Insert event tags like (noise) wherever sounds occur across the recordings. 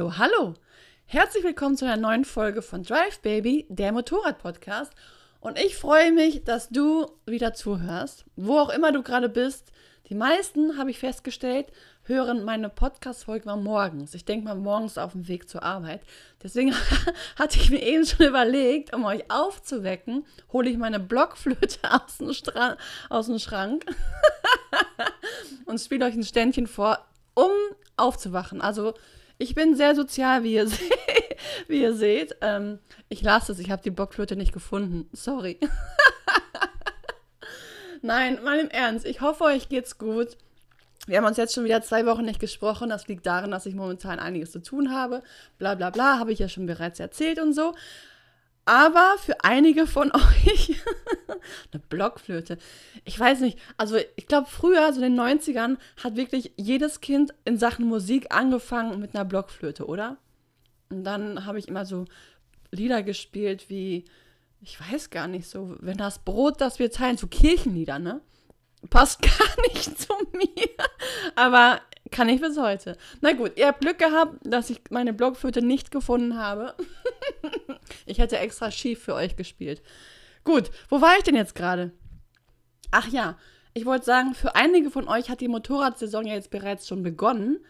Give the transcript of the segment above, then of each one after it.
Hallo, hallo! Herzlich willkommen zu einer neuen Folge von Drive Baby, der Motorrad-Podcast. Und ich freue mich, dass du wieder zuhörst, wo auch immer du gerade bist. Die meisten, habe ich festgestellt, hören meine Podcast-Folge mal morgens. Ich denke mal morgens auf dem Weg zur Arbeit. Deswegen (laughs) hatte ich mir eben schon überlegt, um euch aufzuwecken, hole ich meine Blockflöte (laughs) aus dem, Stra aus dem Schrank (laughs) und spiele euch ein Ständchen vor, um aufzuwachen. Also ich bin sehr sozial, wie ihr, (laughs) se wie ihr seht. Ähm, ich lasse es, ich habe die Blockflöte nicht gefunden. Sorry. (laughs) Nein, mal im Ernst. Ich hoffe, euch geht's gut. Wir haben uns jetzt schon wieder zwei Wochen nicht gesprochen. Das liegt daran, dass ich momentan einiges zu tun habe. Bla bla bla, habe ich ja schon bereits erzählt und so. Aber für einige von (laughs) euch eine Blockflöte. Ich weiß nicht, also ich glaube früher, so in den 90ern, hat wirklich jedes Kind in Sachen Musik angefangen mit einer Blockflöte, oder? Und dann habe ich immer so Lieder gespielt wie, ich weiß gar nicht so, wenn das Brot, das wir teilen, so Kirchenlieder, ne? Passt (laughs) gar nicht zu mir. Aber kann ich bis heute. Na gut, ihr habt Glück gehabt, dass ich meine Blockflöte nicht gefunden habe. (laughs) ich hätte extra schief für euch gespielt. Gut, wo war ich denn jetzt gerade? Ach ja, ich wollte sagen, für einige von euch hat die Motorradsaison ja jetzt bereits schon begonnen.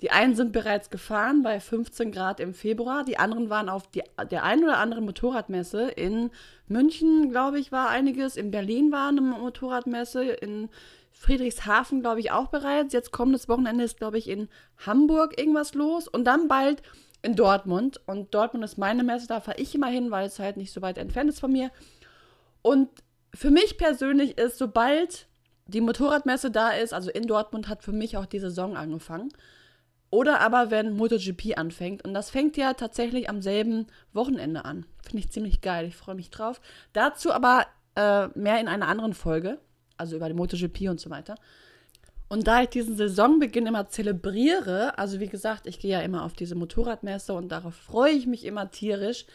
Die einen sind bereits gefahren bei 15 Grad im Februar, die anderen waren auf die, der einen oder anderen Motorradmesse. In München, glaube ich, war einiges, in Berlin war eine Motorradmesse, in Friedrichshafen, glaube ich, auch bereits. Jetzt kommendes Wochenende ist, glaube ich, in Hamburg irgendwas los und dann bald in Dortmund. Und Dortmund ist meine Messe, da fahre ich immer hin, weil es halt nicht so weit entfernt ist von mir. Und für mich persönlich ist, sobald die Motorradmesse da ist, also in Dortmund hat für mich auch die Saison angefangen. Oder aber wenn MotoGP anfängt. Und das fängt ja tatsächlich am selben Wochenende an. Finde ich ziemlich geil. Ich freue mich drauf. Dazu aber äh, mehr in einer anderen Folge. Also über die MotoGP und so weiter. Und da ich diesen Saisonbeginn immer zelebriere, also wie gesagt, ich gehe ja immer auf diese Motorradmesse und darauf freue ich mich immer tierisch.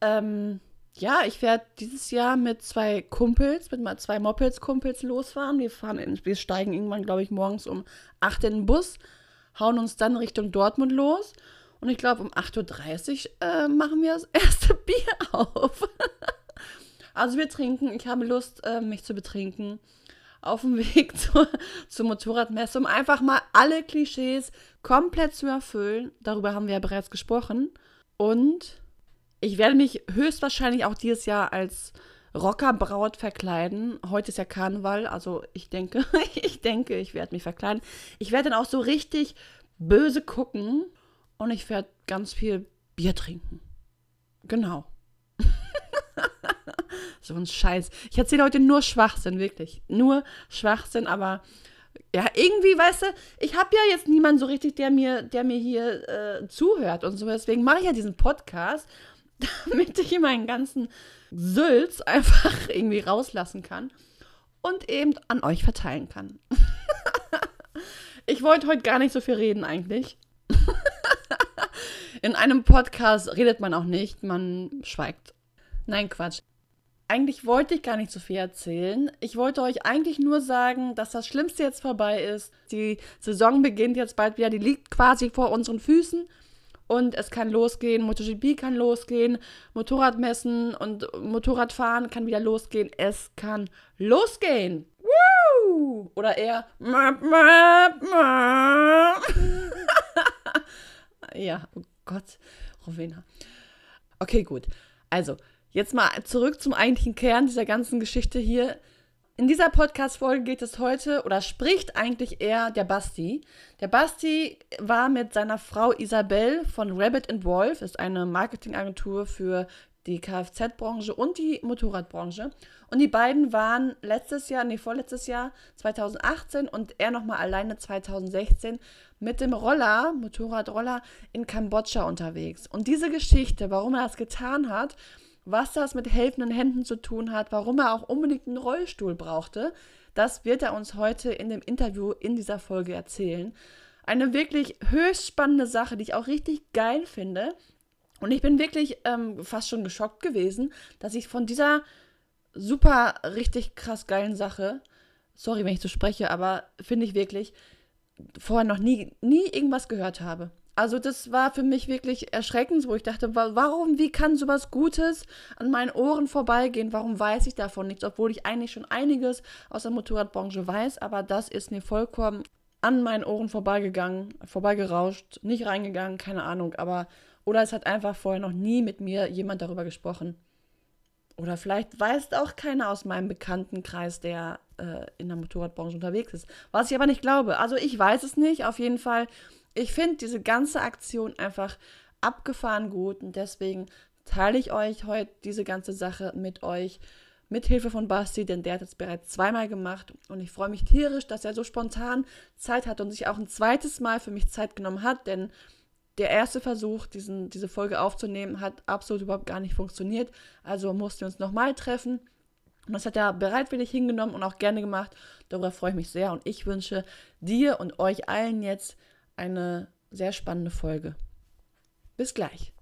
Ähm, ja, ich werde dieses Jahr mit zwei Kumpels, mit mal zwei Mopeds-Kumpels losfahren. Wir fahren in, wir steigen irgendwann, glaube ich, morgens um 8 in den Bus hauen uns dann Richtung Dortmund los. Und ich glaube, um 8.30 Uhr äh, machen wir das erste (laughs) Bier auf. (laughs) also wir trinken. Ich habe Lust, äh, mich zu betrinken. Auf dem (laughs) Weg zur, zur Motorradmesse, um einfach mal alle Klischees komplett zu erfüllen. Darüber haben wir ja bereits gesprochen. Und ich werde mich höchstwahrscheinlich auch dieses Jahr als Rockerbraut verkleiden. Heute ist ja Karneval, also ich denke, (laughs) ich denke, ich werde mich verkleiden. Ich werde dann auch so richtig böse gucken und ich werde ganz viel Bier trinken. Genau. (laughs) so ein Scheiß. Ich erzähle heute nur Schwachsinn, wirklich. Nur Schwachsinn, aber ja, irgendwie, weißt du, ich habe ja jetzt niemanden so richtig, der mir, der mir hier äh, zuhört und so. Deswegen mache ich ja diesen Podcast, (laughs) damit ich meinen ganzen Sülz einfach (laughs) irgendwie rauslassen kann und eben an euch verteilen kann. (laughs) ich wollte heute gar nicht so viel reden eigentlich. In einem Podcast redet man auch nicht, man schweigt. Nein, Quatsch. Eigentlich wollte ich gar nicht so viel erzählen. Ich wollte euch eigentlich nur sagen, dass das Schlimmste jetzt vorbei ist. Die Saison beginnt jetzt bald wieder. Die liegt quasi vor unseren Füßen und es kann losgehen, MotoGP kann losgehen, Motorradmessen und Motorradfahren kann wieder losgehen. Es kann losgehen. Woo! Oder eher (laughs) ja, oh Gott, Rowena. Okay, gut. Also, jetzt mal zurück zum eigentlichen Kern dieser ganzen Geschichte hier. In dieser Podcast-Folge geht es heute oder spricht eigentlich eher der Basti. Der Basti war mit seiner Frau Isabel von Rabbit Wolf, ist eine Marketingagentur für die Kfz-Branche und die Motorradbranche. Und die beiden waren letztes Jahr, nee, vorletztes Jahr, 2018 und er nochmal alleine 2016 mit dem Roller, Motorradroller, in Kambodscha unterwegs. Und diese Geschichte, warum er das getan hat, was das mit helfenden Händen zu tun hat, warum er auch unbedingt einen Rollstuhl brauchte, das wird er uns heute in dem Interview in dieser Folge erzählen. Eine wirklich höchst spannende Sache, die ich auch richtig geil finde. Und ich bin wirklich ähm, fast schon geschockt gewesen, dass ich von dieser super, richtig krass geilen Sache, sorry, wenn ich so spreche, aber finde ich wirklich, vorher noch nie, nie irgendwas gehört habe. Also das war für mich wirklich erschreckend, wo ich dachte, warum, wie kann sowas Gutes an meinen Ohren vorbeigehen? Warum weiß ich davon nichts, obwohl ich eigentlich schon einiges aus der Motorradbranche weiß, aber das ist mir vollkommen an meinen Ohren vorbeigegangen, vorbeigerauscht, nicht reingegangen, keine Ahnung, aber oder es hat einfach vorher noch nie mit mir jemand darüber gesprochen. Oder vielleicht weiß auch keiner aus meinem Bekanntenkreis, der äh, in der Motorradbranche unterwegs ist. Was ich aber nicht glaube. Also ich weiß es nicht. Auf jeden Fall ich finde diese ganze Aktion einfach abgefahren gut und deswegen teile ich euch heute diese ganze Sache mit euch mit Hilfe von Basti, denn der hat es bereits zweimal gemacht und ich freue mich tierisch, dass er so spontan Zeit hat und sich auch ein zweites Mal für mich Zeit genommen hat, denn der erste Versuch, diesen, diese Folge aufzunehmen, hat absolut überhaupt gar nicht funktioniert. Also mussten wir uns nochmal treffen. Und das hat er bereitwillig hingenommen und auch gerne gemacht. Darüber freue ich mich sehr und ich wünsche dir und euch allen jetzt eine sehr spannende Folge. Bis gleich.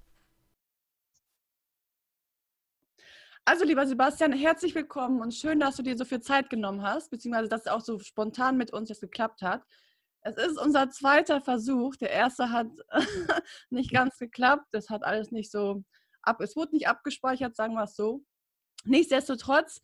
Also, lieber Sebastian, herzlich willkommen und schön, dass du dir so viel Zeit genommen hast, beziehungsweise dass es auch so spontan mit uns jetzt geklappt hat. Es ist unser zweiter Versuch. Der erste hat (laughs) nicht ganz geklappt. Das hat alles nicht so ab. Es wurde nicht abgespeichert, sagen wir es so. Nichtsdestotrotz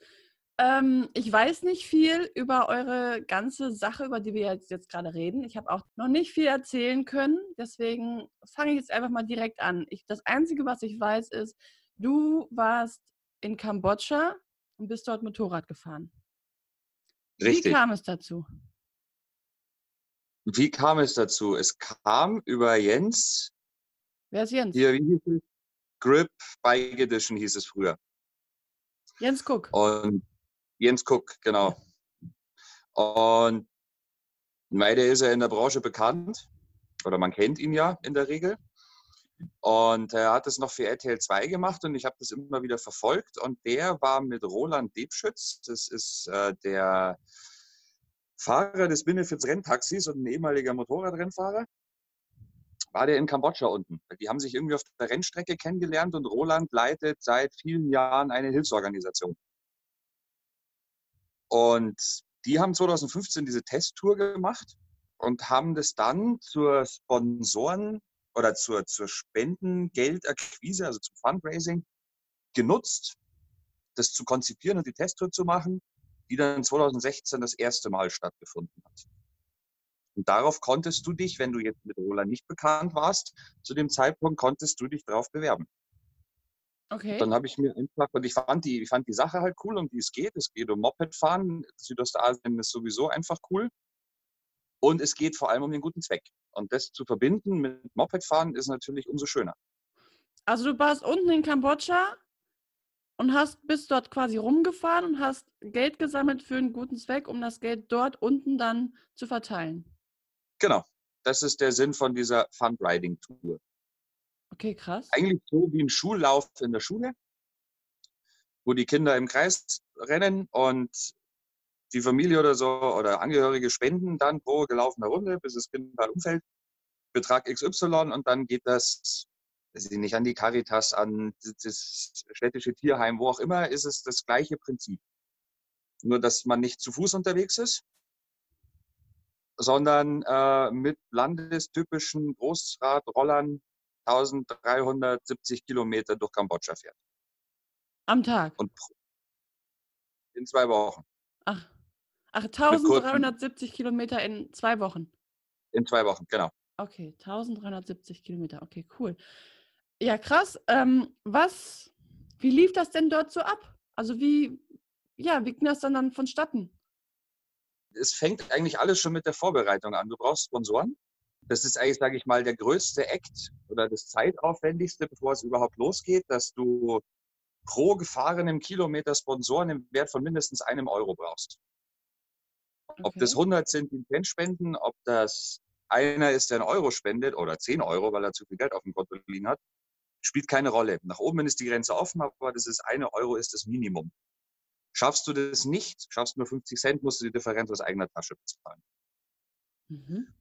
ähm, ich weiß nicht viel über eure ganze Sache, über die wir jetzt, jetzt gerade reden. Ich habe auch noch nicht viel erzählen können. Deswegen fange ich jetzt einfach mal direkt an. Ich, das Einzige, was ich weiß, ist, du warst in Kambodscha und bist dort Motorrad gefahren. Richtig. Wie kam es dazu? Wie kam es dazu? Es kam über Jens. Wer ist Jens? Hier, wie hieß es? Grip Bike Edition hieß es früher. Jens Cook. Und Jens Cook, genau. Und Meide ist ja in der Branche bekannt, oder man kennt ihn ja in der Regel. Und er hat es noch für RTL 2 gemacht und ich habe das immer wieder verfolgt. Und der war mit Roland Debschütz, das ist äh, der Fahrer des Benefits Renntaxis und ein ehemaliger Motorradrennfahrer, war der in Kambodscha unten. Die haben sich irgendwie auf der Rennstrecke kennengelernt und Roland leitet seit vielen Jahren eine Hilfsorganisation. Und die haben 2015 diese Testtour gemacht und haben das dann zur Sponsoren oder zur, zur Spendengeldakquise, also zum Fundraising, genutzt, das zu konzipieren und die Testtour zu machen, die dann 2016 das erste Mal stattgefunden hat. Und darauf konntest du dich, wenn du jetzt mit Roland nicht bekannt warst, zu dem Zeitpunkt konntest du dich darauf bewerben. Okay. Dann habe ich mir einfach, und ich fand die, ich fand die Sache halt cool, um die es geht. Es geht um Mopedfahren. Südostasien ist sowieso einfach cool. Und es geht vor allem um den guten Zweck. Und das zu verbinden mit Mopedfahren ist natürlich umso schöner. Also du warst unten in Kambodscha und hast bist dort quasi rumgefahren und hast Geld gesammelt für einen guten Zweck, um das Geld dort unten dann zu verteilen. Genau. Das ist der Sinn von dieser Fundriding-Tour. Okay, krass. Eigentlich so wie ein Schullauf in der Schule, wo die Kinder im Kreis rennen und die Familie oder so oder Angehörige spenden dann pro gelaufener Runde, bis das Kind mal umfällt, Betrag XY und dann geht das, das nicht an die Caritas, an das städtische Tierheim, wo auch immer, ist es das gleiche Prinzip. Nur, dass man nicht zu Fuß unterwegs ist, sondern äh, mit landestypischen Großradrollern 1370 Kilometer durch Kambodscha fährt. Am Tag? Und in zwei Wochen. Ach, Ach 1370 Kilometer in zwei Wochen? In zwei Wochen, genau. Okay, 1370 Kilometer. Okay, cool. Ja, krass. Ähm, was, wie lief das denn dort so ab? Also wie, ja, wie ging das dann, dann vonstatten? Es fängt eigentlich alles schon mit der Vorbereitung an. Du brauchst Sponsoren. Das ist eigentlich, sage ich mal, der größte Act oder das zeitaufwendigste, bevor es überhaupt losgeht, dass du pro gefahrenem Kilometer Sponsoren im Wert von mindestens einem Euro brauchst. Okay. Ob das 100 sind, die einen spenden, ob das einer ist, der einen Euro spendet oder 10 Euro, weil er zu viel Geld auf dem Konto liegen hat, spielt keine Rolle. Nach oben ist die Grenze offen, aber das ist eine Euro ist das Minimum. Schaffst du das nicht, schaffst nur 50 Cent, musst du die Differenz aus eigener Tasche bezahlen. Mhm.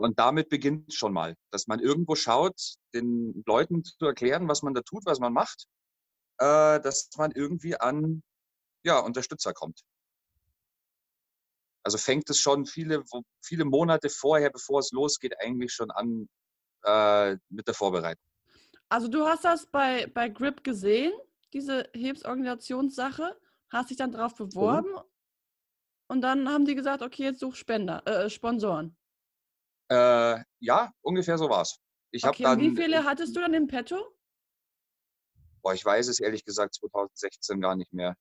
Und damit beginnt schon mal, dass man irgendwo schaut, den Leuten zu erklären, was man da tut, was man macht, äh, dass man irgendwie an ja, Unterstützer kommt. Also fängt es schon viele, viele Monate vorher, bevor es losgeht, eigentlich schon an, äh, mit der Vorbereitung. Also du hast das bei, bei Grip gesehen, diese Hilfsorganisationssache, hast dich dann drauf Mhm. beworben und dann haben die gesagt, okay, jetzt such Spender, äh, Sponsoren. Äh, ja, ungefähr so war's. Ich habe Okay, dann, wie viele hattest du dann im Petto? boah, ich weiß es ehrlich gesagt 2016 gar nicht mehr.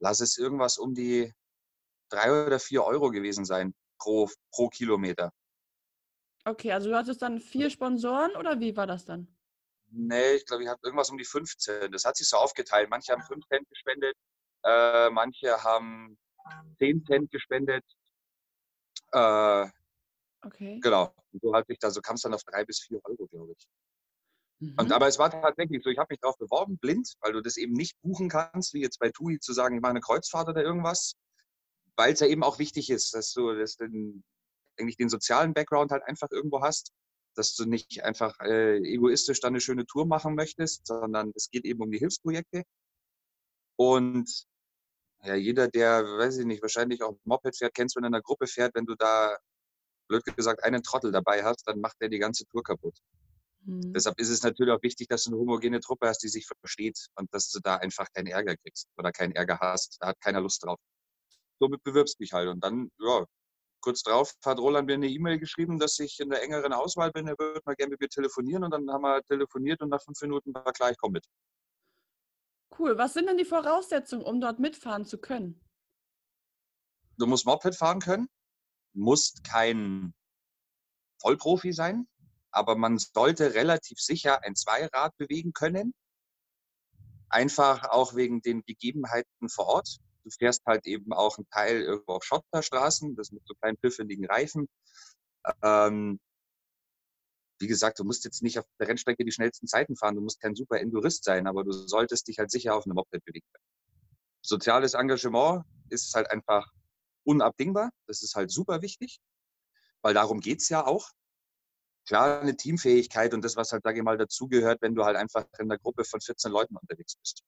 Lass es irgendwas um die drei oder vier Euro gewesen sein pro, pro Kilometer. Okay, also du hattest dann vier Sponsoren oder wie war das dann? Nee, ich glaube, ich habe irgendwas um die 15. Das hat sich so aufgeteilt. Manche haben 5 Cent gespendet, äh, manche haben 10 Cent gespendet. Äh, Okay. genau. Und so hat sich da, so kam es dann auf drei bis vier Euro, glaube ich. Und Mhm. aber es war tatsächlich so, ich habe mich darauf beworben, blind, weil du das eben nicht buchen kannst, wie jetzt bei TUI zu sagen, ich mache eine Kreuzfahrt oder irgendwas, weil es ja eben auch wichtig ist, dass du das den, eigentlich den sozialen Background halt einfach irgendwo hast, dass du nicht einfach äh, egoistisch dann eine schöne Tour machen möchtest, sondern es geht eben um die Hilfsprojekte. Und ja, jeder, der, weiß ich nicht, wahrscheinlich auch Moped fährt, kennst, wenn du in einer Gruppe fährt, wenn du da, blöd gesagt, einen Trottel dabei hast, dann macht der die ganze Tour kaputt. Mhm. Deshalb ist es natürlich auch wichtig, dass du eine homogene Truppe hast, die sich versteht und dass du da einfach keinen Ärger kriegst oder keinen Ärger hast. Da hat keiner Lust drauf. Somit bewirbst du dich halt. Und dann, ja, kurz drauf hat Roland mir eine E-Mail geschrieben, dass ich in der engeren Auswahl bin. Er würde mal gerne mit mir telefonieren. Und dann haben wir telefoniert und nach fünf Minuten war klar, ich komme mit. Cool. Was sind denn die Voraussetzungen, um dort mitfahren zu können? Du musst Moped fahren können, musst kein Vollprofi sein, aber man sollte relativ sicher ein Zweirad bewegen können. Einfach auch wegen den Gegebenheiten vor Ort. Du fährst halt eben auch einen Teil irgendwo auf Schotterstraßen, das mit so kleinen pfifferligen Reifen. Ähm, wie gesagt, du musst jetzt nicht auf der Rennstrecke die schnellsten Zeiten fahren, du musst kein super Endurist sein, aber du solltest dich halt sicher auf einem Moped bewegen können. Soziales Engagement ist halt einfach unabdingbar. Das ist halt super wichtig, weil darum geht's ja auch. Klar, eine Teamfähigkeit und das, was halt, sage ich mal, dazugehört, wenn du halt einfach in einer Gruppe von 14 Leuten unterwegs bist.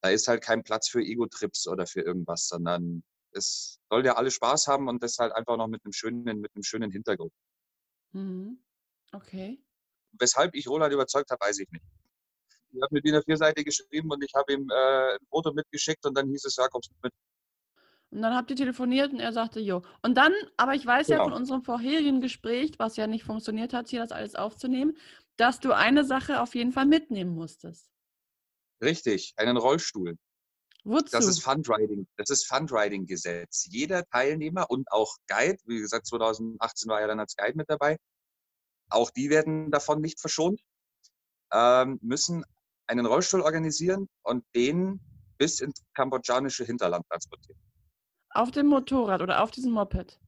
Da ist halt kein Platz für Ego-Trips oder für irgendwas, sondern es soll ja alle Spaß haben und das halt einfach noch mit einem schönen, mit einem schönen Hintergrund. Mhm. Okay. Weshalb ich Roland überzeugt habe, weiß ich nicht. Ich habe mit ihm eine Vierseite geschrieben und ich habe ihm äh, ein Foto mitgeschickt und dann hieß es, ja, kommst du mit. Und dann habt ihr telefoniert und er sagte, jo. Und dann, aber ich weiß ja Genau. von unserem vorherigen Gespräch, was ja nicht funktioniert hat, hier das alles aufzunehmen, dass du eine Sache auf jeden Fall mitnehmen musstest. Richtig, einen Rollstuhl. Wozu? Das ist Fundriding. Das ist Fundriding-Gesetz. Jeder Teilnehmer und auch Guide, wie gesagt, 2018 war er dann als Guide mit dabei, auch die werden davon nicht verschont, ähm, müssen einen Rollstuhl organisieren und den bis ins kambodschanische Hinterland transportieren. Auf dem Motorrad oder auf diesem Moped.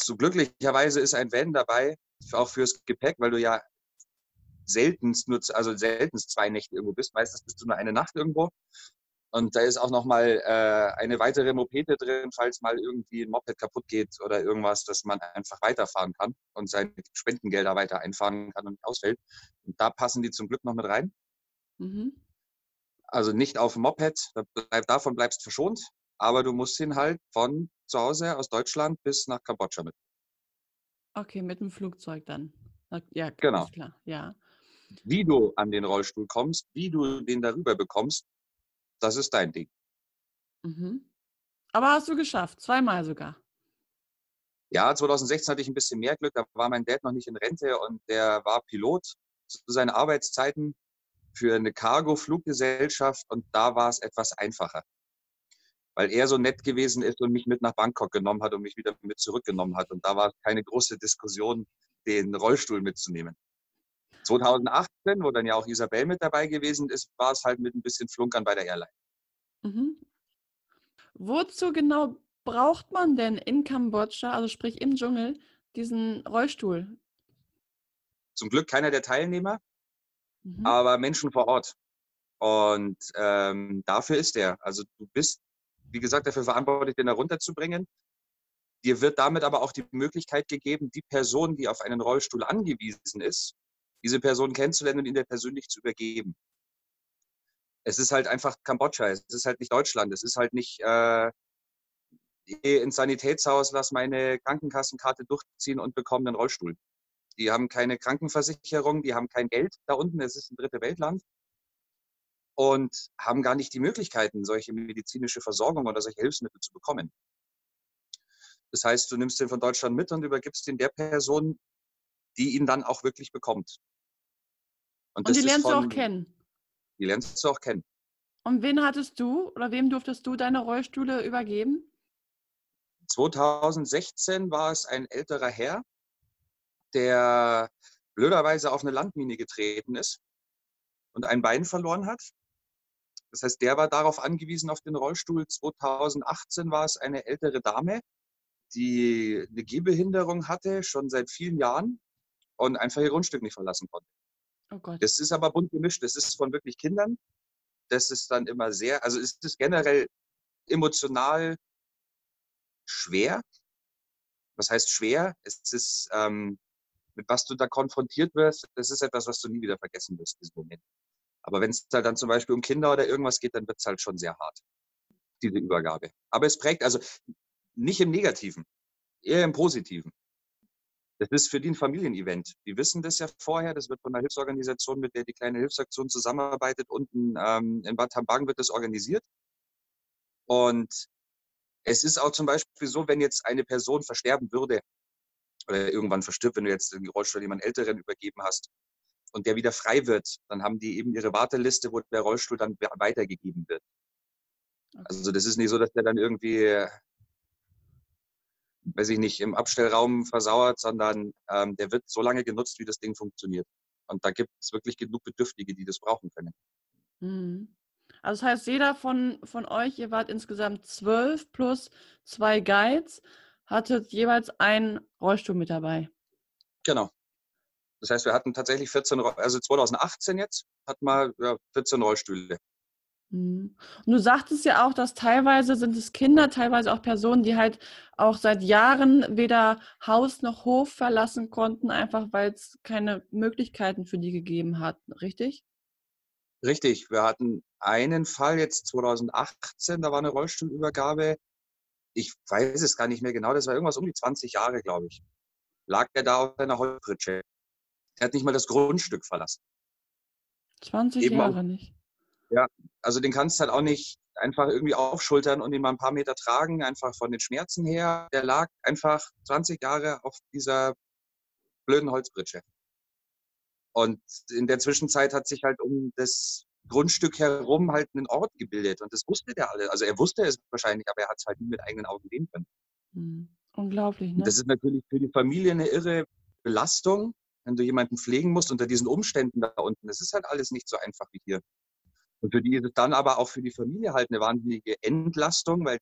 So glücklicherweise ist ein Van dabei, auch fürs Gepäck, weil du ja seltenst nur, also seltenst zwei Nächte irgendwo bist. Meistens bist du nur eine Nacht irgendwo. Und da ist auch nochmal äh, eine weitere Mopete drin, falls mal irgendwie ein Moped kaputt geht oder irgendwas, dass man einfach weiterfahren kann und seine Spendengelder weiter einfahren kann und nicht ausfällt. Und da passen die zum Glück noch mit rein. Mhm. Also nicht auf dem Moped, da bleib, davon bleibst verschont, aber du musst ihn halt von zu Hause aus Deutschland bis nach Kambodscha mit. Okay, mit dem Flugzeug dann. Ja, Genau. klar. Ja. Wie du an den Rollstuhl kommst, wie du den darüber bekommst, das ist dein Ding. Mhm. Aber hast du geschafft, zweimal sogar. Ja, 2016 hatte ich ein bisschen mehr Glück, da war mein Dad noch nicht in Rente und der war Pilot zu seinen Arbeitszeiten für eine Cargo-Fluggesellschaft und da war es etwas einfacher. Weil er so nett gewesen ist und mich mit nach Bangkok genommen hat und mich wieder mit zurückgenommen hat. Und da war keine große Diskussion, den Rollstuhl mitzunehmen. 2018, wo dann ja auch Isabel mit dabei gewesen ist, war es halt mit ein bisschen Flunkern bei der Airline. Mhm. Wozu genau braucht man denn in Kambodscha, also sprich im Dschungel, diesen Rollstuhl? Zum Glück keiner der Teilnehmer, Mhm. aber Menschen vor Ort. Und ähm, dafür ist er. Also du bist, wie gesagt, dafür verantwortlich, den da runterzubringen. Dir wird damit aber auch die Möglichkeit gegeben, die Person, die auf einen Rollstuhl angewiesen ist, diese Person kennenzulernen und ihn dir persönlich zu übergeben. Es ist halt einfach Kambodscha, es ist halt nicht Deutschland, es ist halt nicht äh, ins Sanitätshaus, lass meine Krankenkassenkarte durchziehen und bekomme einen Rollstuhl. Die haben keine Krankenversicherung, die haben kein Geld da unten, es ist ein dritte Weltland und haben gar nicht die Möglichkeiten, solche medizinische Versorgung oder solche Hilfsmittel zu bekommen. Das heißt, du nimmst den von Deutschland mit und übergibst ihn der Person, die ihn dann auch wirklich bekommt. Und, und die lernst von, du auch kennen. Die lernst du auch kennen. Und wen hattest du oder wem durftest du deine Rollstühle übergeben? 2016 war es ein älterer Herr, der blöderweise auf eine Landmine getreten ist und ein Bein verloren hat. Das heißt, der war darauf angewiesen auf den Rollstuhl. 2018 war es eine ältere Dame, die eine Gehbehinderung hatte, schon seit vielen Jahren und einfach ihr Grundstück nicht verlassen konnte. Oh Gott. Das ist aber bunt gemischt. Das ist von wirklich Kindern. Das ist dann immer sehr, also es ist generell emotional schwer. Was heißt schwer? Es ist, ähm, mit was du da konfrontiert wirst, das ist etwas, was du nie wieder vergessen wirst, diesen Moment. Aber wenn es halt dann zum Beispiel um Kinder oder irgendwas geht, dann wird es halt schon sehr hart, diese Übergabe. Aber es prägt, also nicht im Negativen, eher im Positiven. Das ist für die ein Familienevent. Die wissen das ja vorher. Das wird von einer Hilfsorganisation, mit der die kleine Hilfsaktion zusammenarbeitet. Unten ähm, in Bad Hambagen wird das organisiert. Und es ist auch zum Beispiel so, wenn jetzt eine Person versterben würde oder irgendwann verstirbt, wenn du jetzt den Rollstuhl jemand Älteren übergeben hast und der wieder frei wird, dann haben die eben ihre Warteliste, wo der Rollstuhl dann weitergegeben wird. Okay. Also das ist nicht so, dass der dann irgendwie weiß ich nicht, im Abstellraum versauert, sondern ähm, der wird so lange genutzt, wie das Ding funktioniert. Und da gibt es wirklich genug Bedürftige, die das brauchen können. Mhm. Also das heißt, jeder von, von euch, ihr wart insgesamt zwölf plus zwei Guides, hattet jeweils einen Rollstuhl mit dabei. Genau. Das heißt, wir hatten tatsächlich 14, also 2018 jetzt, hatten wir ja, 14 Rollstühle. Mhm. Und du sagtest ja auch, dass teilweise sind es Kinder, teilweise auch Personen, die halt auch seit Jahren weder Haus noch Hof verlassen konnten, einfach weil es keine Möglichkeiten für die gegeben hat, richtig? Richtig. Wir hatten einen Fall jetzt 2018, da war eine Rollstuhlübergabe. Ich weiß es gar nicht mehr genau, das war irgendwas um die 20 Jahre, glaube ich. Lag er da auf seiner Holzpritsche. Er hat nicht mal das Grundstück verlassen. 20 Eben Jahre auch, nicht. Ja, also den kannst du halt auch nicht einfach irgendwie aufschultern und ihn mal ein paar Meter tragen, einfach von den Schmerzen her. Der lag einfach 20 Jahre auf dieser blöden Holzbritsche. Und in der Zwischenzeit hat sich halt um das Grundstück herum halt ein Ort gebildet. Und das wusste der alle. Also er wusste es wahrscheinlich, aber er hat es halt nie mit eigenen Augen sehen können. Mhm. Unglaublich, ne? Das ist natürlich für die Familie eine irre Belastung, wenn du jemanden pflegen musst unter diesen Umständen da unten. Das ist halt alles nicht so einfach wie hier. Und für die ist es dann aber auch für die Familie halt eine wahnsinnige Entlastung, weil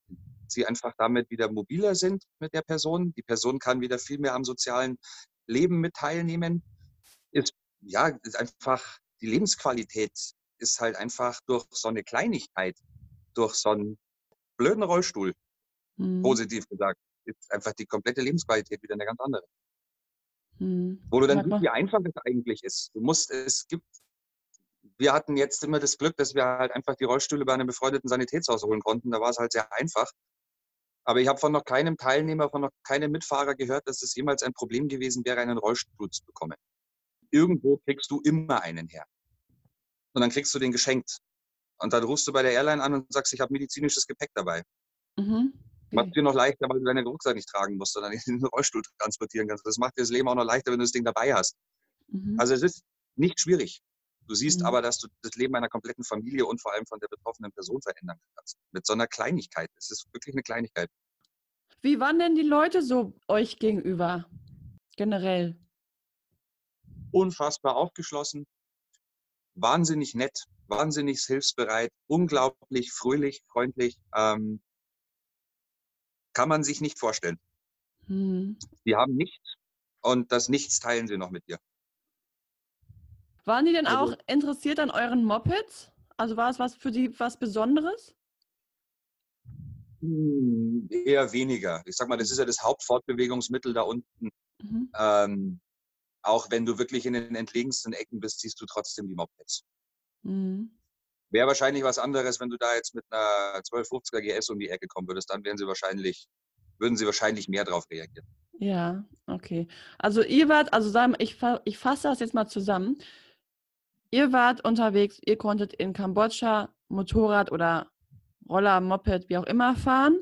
sie einfach damit wieder mobiler sind mit der Person. Die Person kann wieder viel mehr am sozialen Leben mit teilnehmen. Ist, ja, ist einfach, die Lebensqualität ist halt einfach durch so eine Kleinigkeit, durch so einen blöden Rollstuhl, hm. positiv gesagt, ist einfach die komplette Lebensqualität wieder eine ganz andere. Hm. Wo du dann siehst, wie einfach es eigentlich ist. Du musst, es gibt wir hatten jetzt immer das Glück, dass wir halt einfach die Rollstühle bei einem befreundeten Sanitätshaus holen konnten. Da war es halt sehr einfach. Aber ich habe von noch keinem Teilnehmer, von noch keinem Mitfahrer gehört, dass es jemals ein Problem gewesen wäre, einen Rollstuhl zu bekommen. Irgendwo kriegst du immer einen her. Und dann kriegst du den geschenkt. Und dann rufst du bei der Airline an und sagst, ich habe medizinisches Gepäck dabei. Mhm. Macht (laughs) dir noch leichter, weil du deinen Rucksack nicht tragen musst, sondern (laughs) in den Rollstuhl transportieren kannst. Das macht dir das Leben auch noch leichter, wenn du das Ding dabei hast. Mhm. Also es ist nicht schwierig. Du siehst mhm. aber, dass du das Leben einer kompletten Familie und vor allem von der betroffenen Person verändern kannst. Mit so einer Kleinigkeit. Es ist wirklich eine Kleinigkeit. Wie waren denn die Leute so euch gegenüber? Generell? Unfassbar aufgeschlossen, wahnsinnig nett, wahnsinnig hilfsbereit, unglaublich fröhlich, freundlich. Ähm, kann man sich nicht vorstellen. Hm. Die haben nichts und das Nichts teilen sie noch mit dir. Waren die denn also, auch interessiert an euren Mopeds? Also war es was für die was Besonderes? Hm, eher weniger. Ich sag mal, das ist ja das Hauptfortbewegungsmittel da unten. Mhm. Ähm, auch wenn du wirklich in den entlegensten Ecken bist, siehst du trotzdem die Mopeds. Mhm. Wäre wahrscheinlich was anderes, wenn du da jetzt mit einer 1250er GS um die Ecke kommen würdest, dann wären sie wahrscheinlich, würden sie wahrscheinlich mehr drauf reagieren. Ja, okay. Also ihr wart, also sagen, ich, ich fasse das jetzt mal zusammen. Ihr wart unterwegs, ihr konntet in Kambodscha Motorrad oder Roller, Moped, wie auch immer fahren.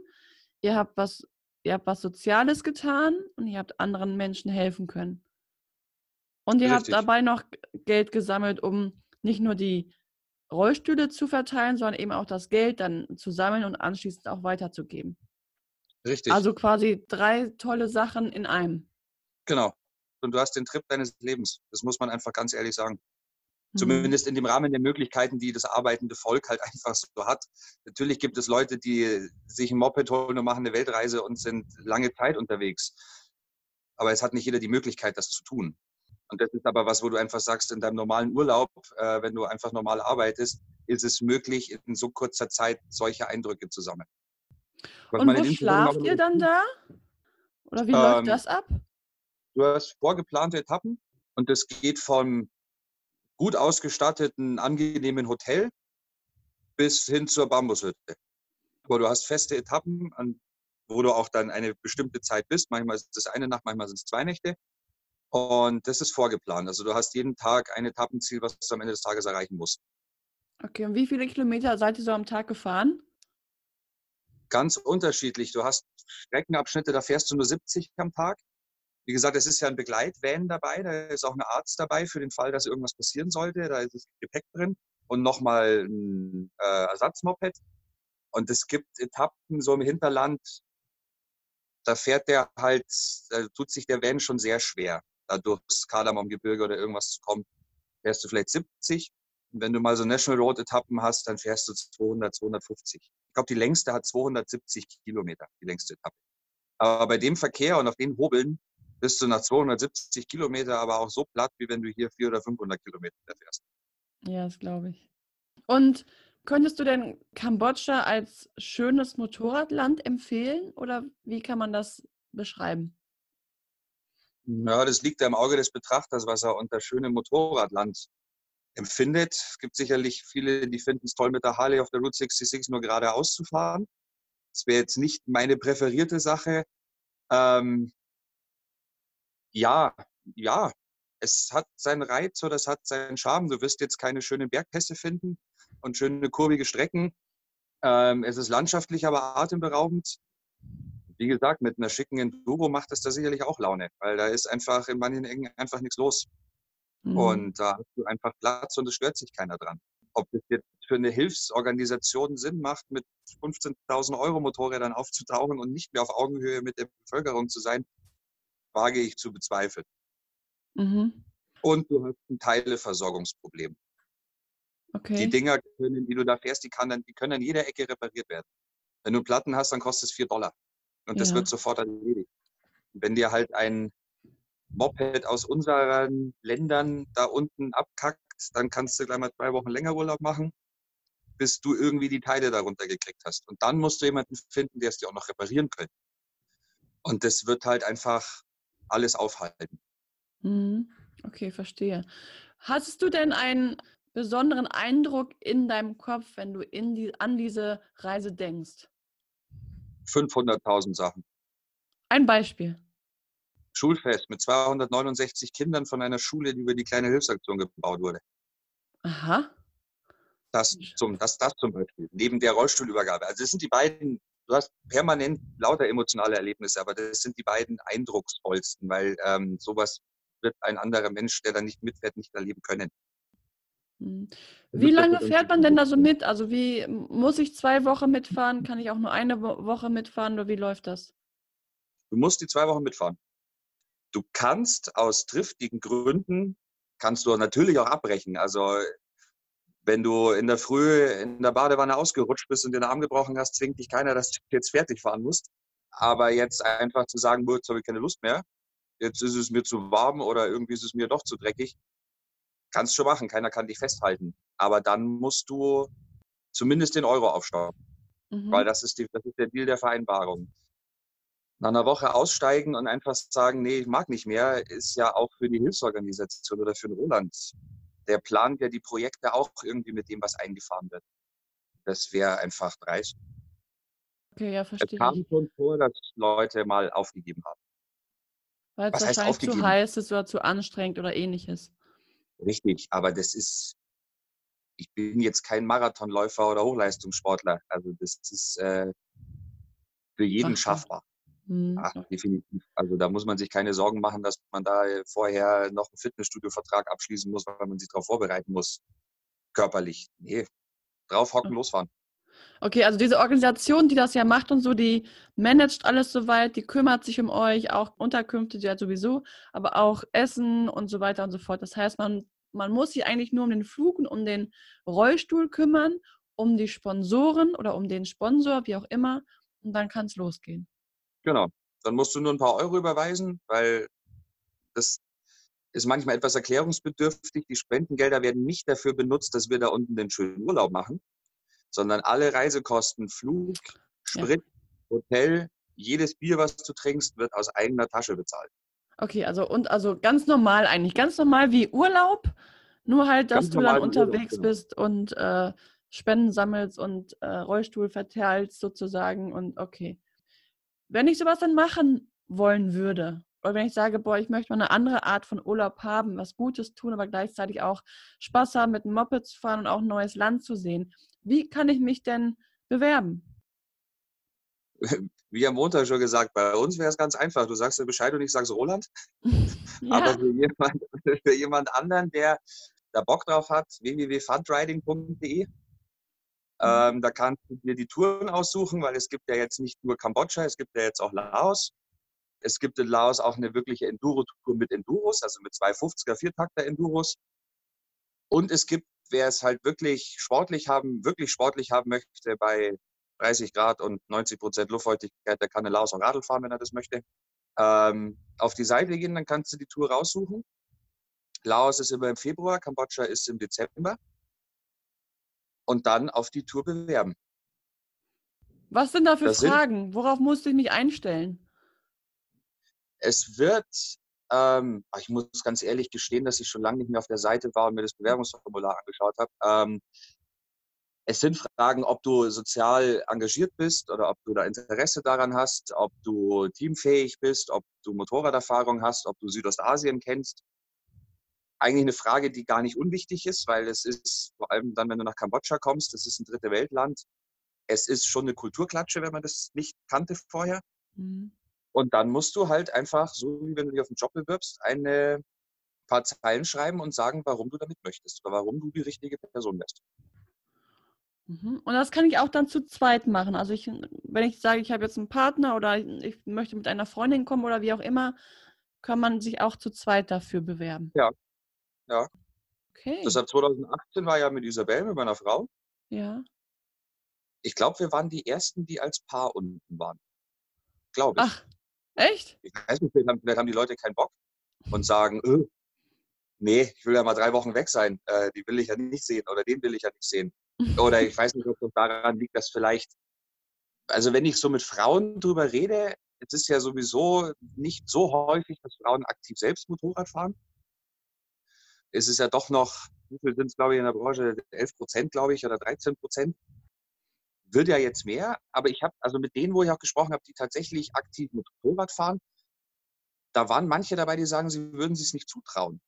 Ihr habt was, ihr habt was Soziales getan und ihr habt anderen Menschen helfen können. Und ihr Richtig. habt dabei noch Geld gesammelt, um nicht nur die Rollstühle zu verteilen, sondern eben auch das Geld dann zu sammeln und anschließend auch weiterzugeben. Richtig. Also quasi drei tolle Sachen in einem. Genau. Und du hast den Trip deines Lebens. Das muss man einfach ganz ehrlich sagen. Mhm. Zumindest in dem Rahmen der Möglichkeiten, die das arbeitende Volk halt (laughs) einfach so hat. Natürlich gibt es Leute, die sich ein Moped holen und machen eine Weltreise und sind lange Zeit unterwegs. Aber es hat nicht jeder die Möglichkeit, das zu tun. Und das ist aber was, wo du einfach sagst, in deinem normalen Urlaub, äh, wenn du einfach normal arbeitest, ist es möglich, in so kurzer Zeit solche Eindrücke zu sammeln. Was Und wo schlaft ihr dann da? Oder wie ähm, läuft das ab? Du hast vorgeplante Etappen und das geht von gut ausgestatteten, angenehmen Hotel bis hin zur Bambushütte. Aber du hast feste Etappen, an, wo du auch dann eine bestimmte Zeit bist. Manchmal ist es eine Nacht, manchmal sind es zwei Nächte. Und das ist vorgeplant. Also du hast jeden Tag ein Etappenziel, was du am Ende des Tages erreichen musst. Okay, und wie viele Kilometer seid ihr so am Tag gefahren? Ganz unterschiedlich. Du hast Streckenabschnitte, da fährst du nur 70 am Tag. Wie gesagt, es ist ja ein Begleitvan dabei, da ist auch ein Arzt dabei für den Fall, dass irgendwas passieren sollte. Da ist das Gepäck drin und nochmal ein äh, Ersatzmoped. Und es gibt Etappen so im Hinterland, da fährt der halt, da tut sich der Van schon sehr schwer durchs Kardamomgebirge oder irgendwas zu kommen, fährst du vielleicht 70. Und wenn du mal so National Road Etappen hast, dann fährst du 200, 250. Ich glaube, die längste hat 270 Kilometer, die längste Etappe. Aber bei dem Verkehr und auf den Hobeln bist du nach 270 Kilometer aber auch so platt, wie wenn du hier 400 oder 500 Kilometer fährst. Ja, das glaube ich. Und könntest du denn Kambodscha als schönes Motorradland empfehlen oder wie kann man das beschreiben? Ja, das liegt ja im Auge des Betrachters, was er unter schönem Motorradland empfindet. Es gibt sicherlich viele, die finden es toll, mit der Harley auf der Route 66 nur geradeaus zu fahren. Das wäre jetzt nicht meine präferierte Sache. Ähm, ja, ja, es hat seinen Reiz oder es hat seinen Charme. Du wirst jetzt keine schönen Bergpässe finden und schöne kurvige Strecken. Ähm, es ist landschaftlich, aber atemberaubend wie gesagt, mit einer schicken Enduro macht es da sicherlich auch Laune, weil da ist einfach in manchen Ecken einfach nichts los. Mhm. Und da hast du einfach Platz und es stört sich keiner dran. Ob das jetzt für eine Hilfsorganisation Sinn macht, mit 15.000 Euro Motorrädern aufzutauchen und nicht mehr auf Augenhöhe mit der Bevölkerung zu sein, wage ich zu bezweifeln. Mhm. Und du hast ein Teileversorgungsproblem. Okay. Die Dinger, können, die du da fährst, die, kann dann, die können an jeder Ecke repariert werden. Wenn du Platten hast, dann kostet es 4 Dollar. Und das ja. wird sofort erledigt. Wenn dir halt ein Moped aus unseren Ländern da unten abkackt, dann kannst du gleich mal zwei Wochen länger Urlaub machen, bis du irgendwie die Teile darunter gekriegt hast. Und dann musst du jemanden finden, der es dir auch noch reparieren könnte. Und das wird halt einfach alles aufhalten. Mhm. Okay, verstehe. Hattest du denn einen besonderen Eindruck in deinem Kopf, wenn du die, an diese Reise denkst? 500.000 Sachen. Ein Beispiel. Schulfest mit 269 Kindern von einer Schule, die über die kleine Hilfsaktion gebaut wurde. Aha. Das zum, das, das zum Beispiel. Neben der Rollstuhlübergabe. Also das sind die beiden, du hast permanent lauter emotionale Erlebnisse, aber das sind die beiden eindrucksvollsten, weil ähm, sowas wird ein anderer Mensch, der da nicht mitfährt, nicht erleben können. Hm. Wie lange fährt man denn da so mit? Also wie muss ich zwei Wochen mitfahren? Kann ich auch nur eine Woche mitfahren oder wie läuft das? Du musst die zwei Wochen mitfahren. Du kannst aus triftigen Gründen, kannst du natürlich auch abbrechen. Also wenn du in der Früh in der Badewanne ausgerutscht bist und den Arm gebrochen hast, zwingt dich keiner, dass du jetzt fertig fahren musst. Aber jetzt einfach zu sagen, jetzt habe ich keine Lust mehr, jetzt ist es mir zu warm oder irgendwie ist es mir doch zu dreckig, Kannst du machen, keiner kann dich festhalten. Aber dann musst du zumindest den Euro aufstocken. Mhm. Weil das ist, die, das ist der Deal der Vereinbarung. Nach einer Woche aussteigen und einfach sagen, nee, ich mag nicht mehr, ist ja auch für die Hilfsorganisation oder für den Roland. Der plant ja die Projekte auch irgendwie mit dem, was eingefahren wird. Das wäre einfach dreist. Okay, ja, verstehe. Es kam schon vor, dass Leute mal aufgegeben haben. Weil es wahrscheinlich zu heiß ist oder zu anstrengend oder ähnliches. Richtig, aber das ist, ich bin jetzt kein Marathonläufer oder Hochleistungssportler. Also das ist äh, für jeden Ach schaffbar. Hm, Ja, okay. definitiv. Also da muss man sich keine Sorgen machen, dass man da äh, vorher noch einen Fitnessstudio-Vertrag abschließen muss, weil man sich darauf vorbereiten muss. Körperlich. Nee, draufhocken, losfahren. Okay, also diese Organisation, die das ja macht und so, die managt alles soweit, die kümmert sich um euch, auch Unterkünfte, ja sowieso, aber auch Essen und so weiter und so fort. Das heißt, man, man muss sich eigentlich nur um den Flug und um den Rollstuhl kümmern, um die Sponsoren oder um den Sponsor, wie auch immer, und dann kann es losgehen. Genau. Dann musst du nur ein paar Euro überweisen, weil das ist manchmal etwas erklärungsbedürftig. Die Spendengelder werden nicht dafür benutzt, dass wir da unten den schönen Urlaub machen, sondern alle Reisekosten, Flug, Ja. Sprit, Hotel, jedes Bier, was du trinkst, wird aus eigener Tasche bezahlt. Okay, also und also ganz normal eigentlich, ganz normal wie Urlaub, nur halt, dass Ganz du dann wie Urlaub, unterwegs genau. bist und äh, Spenden sammelst und äh, Rollstuhl verteilst sozusagen und okay. Wenn ich sowas dann machen wollen würde, oder wenn ich sage, boah, ich möchte mal eine andere Art von Urlaub haben, was Gutes tun, aber gleichzeitig auch Spaß haben, mit dem Moped zu fahren und auch ein neues Land zu sehen, wie kann ich mich denn bewerben? (laughs) Wie am Montag schon gesagt, bei uns wäre es ganz einfach. Du sagst dir Bescheid und ich sag's Roland. (laughs) Ja, Aber für jemand, (laughs) für jemand anderen, der da Bock drauf hat, www.fundriding.de. Ähm, da kannst du dir die Touren aussuchen, weil es gibt ja jetzt nicht nur Kambodscha, es gibt ja jetzt auch Laos. Es gibt in Laos auch eine wirkliche Enduro-Tour mit Enduros, also mit 250er Viertakter Enduros. Und es gibt, wer es halt wirklich sportlich haben, wirklich sportlich haben möchte, bei 30 Grad und 90 Prozent Luftfeuchtigkeit, der kann in Laos auch Radl fahren, wenn er das möchte. Ähm, auf die Seite gehen, dann kannst du die Tour raussuchen. Laos ist immer im Februar, Kambodscha ist im Dezember. Und dann auf die Tour bewerben. was sind da für das sind- Fragen? Worauf musste ich mich einstellen? Es wird, ähm, ich muss ganz ehrlich gestehen, dass ich schon lange nicht mehr auf der Seite war und mir das Bewerbungsformular angeschaut habe. Ähm, es sind Fragen, ob du sozial engagiert bist oder ob du da Interesse daran hast, ob du teamfähig bist, ob du Motorraderfahrung hast, ob du Südostasien kennst. Eigentlich eine Frage, die gar nicht unwichtig ist, weil es ist, vor allem dann, wenn du nach Kambodscha kommst, das ist ein dritte Weltland. Es ist schon eine Kulturklatsche, wenn man das nicht kannte vorher. Mhm. Und dann musst du halt einfach, so wie wenn du dich auf einen Job bewirbst, eine paar Zeilen schreiben und sagen, warum du damit möchtest oder warum du die richtige Person wärst. Mhm. Und das kann ich auch dann zu zweit machen. Also ich, wenn ich sage, ich habe jetzt einen Partner oder ich möchte mit einer Freundin kommen oder wie auch immer, kann man sich auch zu zweit dafür bewerben. Ja. Ja. Okay. Deshalb 2018 war ja mit Isabel, mit meiner Frau. ja. Ich glaube, wir waren die Ersten, die als Paar unten waren. Glaube ich. Ach, echt? Ich weiß nicht, vielleicht haben, vielleicht haben die Leute keinen Bock und sagen, öh, nee, ich will ja mal drei Wochen weg sein. Äh, die will ich ja nicht sehen oder den will ich ja nicht sehen. (laughs) Oder ich weiß nicht, ob das daran liegt, dass vielleicht, also wenn ich so mit Frauen drüber rede, es ist ja sowieso nicht so häufig, dass Frauen aktiv selbst Motorrad fahren. Es ist ja doch noch, wie viel sind es, glaube ich, in der Branche? 11 Prozent, glaube ich, oder 13 Prozent. Wird ja jetzt mehr, aber ich habe, also mit denen, wo ich auch gesprochen habe, die tatsächlich aktiv Motorrad fahren, da waren manche dabei, die sagen, sie würden sich nicht zutrauen.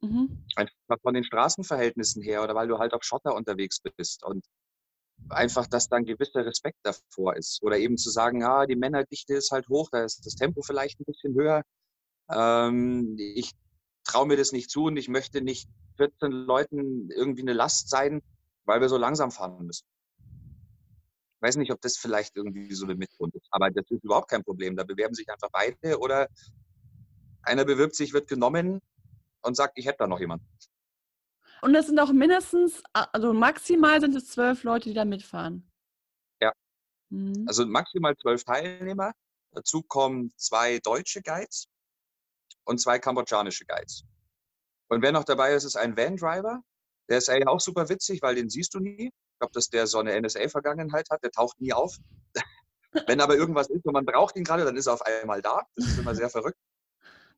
Mhm. Einfach von den Straßenverhältnissen her oder weil du halt auf Schotter unterwegs bist und einfach, dass da ein gewisser Respekt davor ist. Oder eben zu sagen, ja, die Männerdichte ist halt hoch, da ist das Tempo vielleicht ein bisschen höher. Ähm, ich traue mir das nicht zu und ich möchte nicht 14 Leuten irgendwie eine Last sein, weil wir so langsam fahren müssen. Ich weiß nicht, ob das vielleicht irgendwie so der Mitgrund ist, aber das ist überhaupt kein Problem. Da bewerben sich einfach beide oder einer bewirbt sich, wird genommen und sagt, ich hätte da noch jemanden. Und es sind auch mindestens, also maximal sind es zwölf Leute, die da mitfahren. Ja. Mhm. Also maximal zwölf Teilnehmer. Dazu kommen zwei deutsche Guides und zwei kambodschanische Guides. Und wer noch dabei ist, ist ein Van-Driver. Der ist eigentlich auch super witzig, weil den siehst du nie. Glaube, dass der so eine NSA-Vergangenheit hat. Der taucht nie auf. (laughs) Wenn aber irgendwas ist und man braucht ihn gerade, dann ist er auf einmal da. Das ist immer sehr verrückt.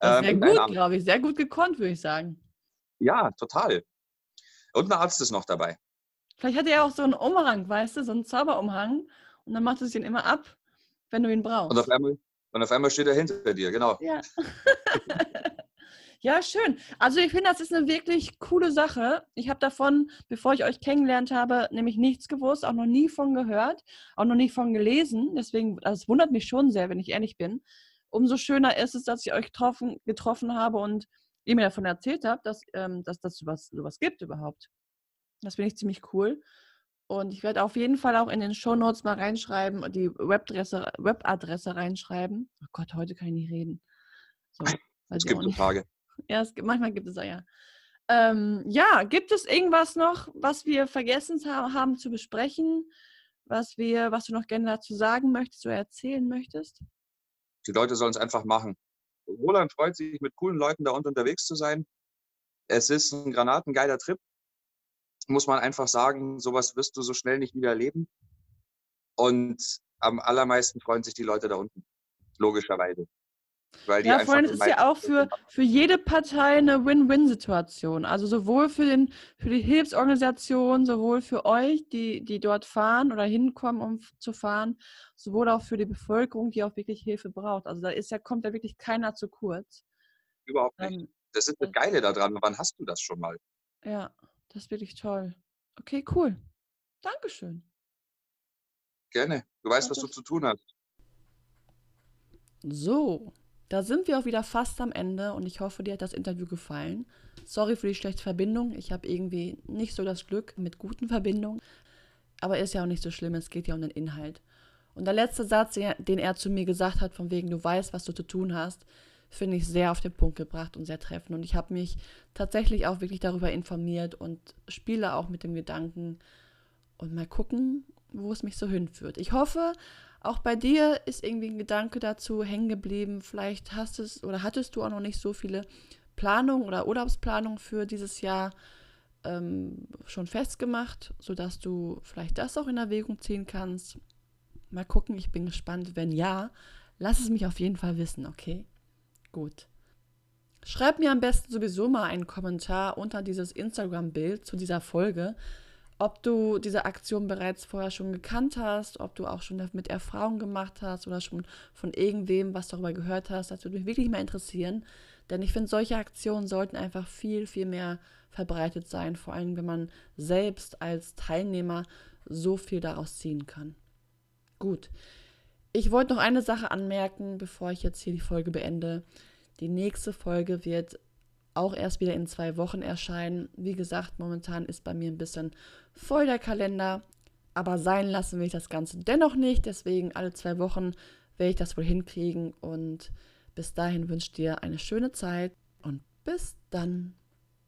Ähm, sehr und gut, glaube ich. Sehr gut gekonnt, würde ich sagen. Ja, total. Und ein Arzt ist noch dabei. Vielleicht hat er ja auch so einen Umhang, weißt du, so einen Zauberumhang. Und dann macht es ihn immer ab, wenn du ihn Und brauchst. auf einmal, Und auf einmal steht er hinter dir, genau. Ja. (laughs) (laughs) ja, schön. Also ich finde, das ist eine wirklich coole Sache. Ich habe davon, bevor ich euch kennengelernt habe, nämlich nichts gewusst, auch noch nie von gehört, auch noch nie von gelesen. Deswegen, also es wundert mich schon sehr, wenn ich ehrlich bin. Umso schöner ist es, dass ich euch getroffen, getroffen habe und ihr mir davon erzählt habt, dass, ähm, dass das sowas, sowas gibt überhaupt. Das finde ich ziemlich cool. Und ich werde auf jeden Fall auch in den Show Notes mal reinschreiben, die Webadresse, Webadresse reinschreiben. Oh Gott, heute kann ich nicht reden. So, (laughs) es gibt eine Frage. Ja, es gibt, manchmal gibt es auch ja. Ähm, ja, gibt es irgendwas noch, was wir vergessen haben zu besprechen, was wir, was du noch gerne dazu sagen möchtest oder erzählen möchtest? Die Leute sollen es einfach machen. Roland freut sich, mit coolen Leuten da unten unterwegs zu sein. Es ist ein granatengeiler Trip muss man einfach sagen, sowas wirst du so schnell nicht wieder erleben. Und am allermeisten freuen sich die Leute da unten, logischerweise. Ja, vor allem ist ja auch für, für jede Partei eine Win-Win-Situation. Also sowohl für, den, für die Hilfsorganisation, sowohl für euch, die, die dort fahren oder hinkommen, um zu fahren, sowohl auch für die Bevölkerung, die auch wirklich Hilfe braucht. Also da ist ja, kommt ja wirklich keiner zu kurz. Überhaupt nicht. Ähm, das ist das Geile daran. Wann hast du das schon mal? Ja. Das ist wirklich toll. Okay, cool. Dankeschön. Gerne. Du weißt, was du zu tun hast. So, da sind wir auch wieder fast am Ende und ich hoffe, dir hat das Interview gefallen. Sorry für die schlechte Verbindung. Ich habe irgendwie nicht so das Glück mit guten Verbindungen. Aber ist ja auch nicht so schlimm, es geht ja um den Inhalt. Und der letzte Satz, den er zu mir gesagt hat, von wegen, du weißt, was du zu tun hast, finde ich sehr auf den Punkt gebracht und sehr treffend. Und ich habe mich tatsächlich auch wirklich darüber informiert und spiele auch mit dem Gedanken und mal gucken, wo es mich so hinführt. Ich hoffe, auch bei dir ist irgendwie ein Gedanke dazu hängen geblieben. Vielleicht hast es oder hattest du auch noch nicht so viele Planungen oder Urlaubsplanungen für dieses Jahr ähm, schon festgemacht, sodass du vielleicht das auch in Erwägung ziehen kannst. Mal gucken, ich bin gespannt. Wenn ja, lass es mich auf jeden Fall wissen, okay? Gut. Schreib mir am besten sowieso mal einen Kommentar unter dieses Instagram-Bild zu dieser Folge, ob du diese Aktion bereits vorher schon gekannt hast, ob du auch schon damit Erfahrungen gemacht hast oder schon von irgendwem was darüber gehört hast. Das würde mich wirklich mal interessieren, denn ich finde, solche Aktionen sollten einfach viel, viel mehr verbreitet sein, vor allem wenn man selbst als Teilnehmer so viel daraus ziehen kann. Gut, ich wollte noch eine Sache anmerken, bevor ich jetzt hier die Folge beende. Die nächste Folge wird auch erst wieder in zwei Wochen erscheinen. Wie gesagt, momentan ist bei mir ein bisschen voll der Kalender, aber sein lassen will ich das Ganze dennoch nicht. Deswegen alle zwei Wochen werde ich das wohl hinkriegen und bis dahin wünsche ich dir eine schöne Zeit und bis dann.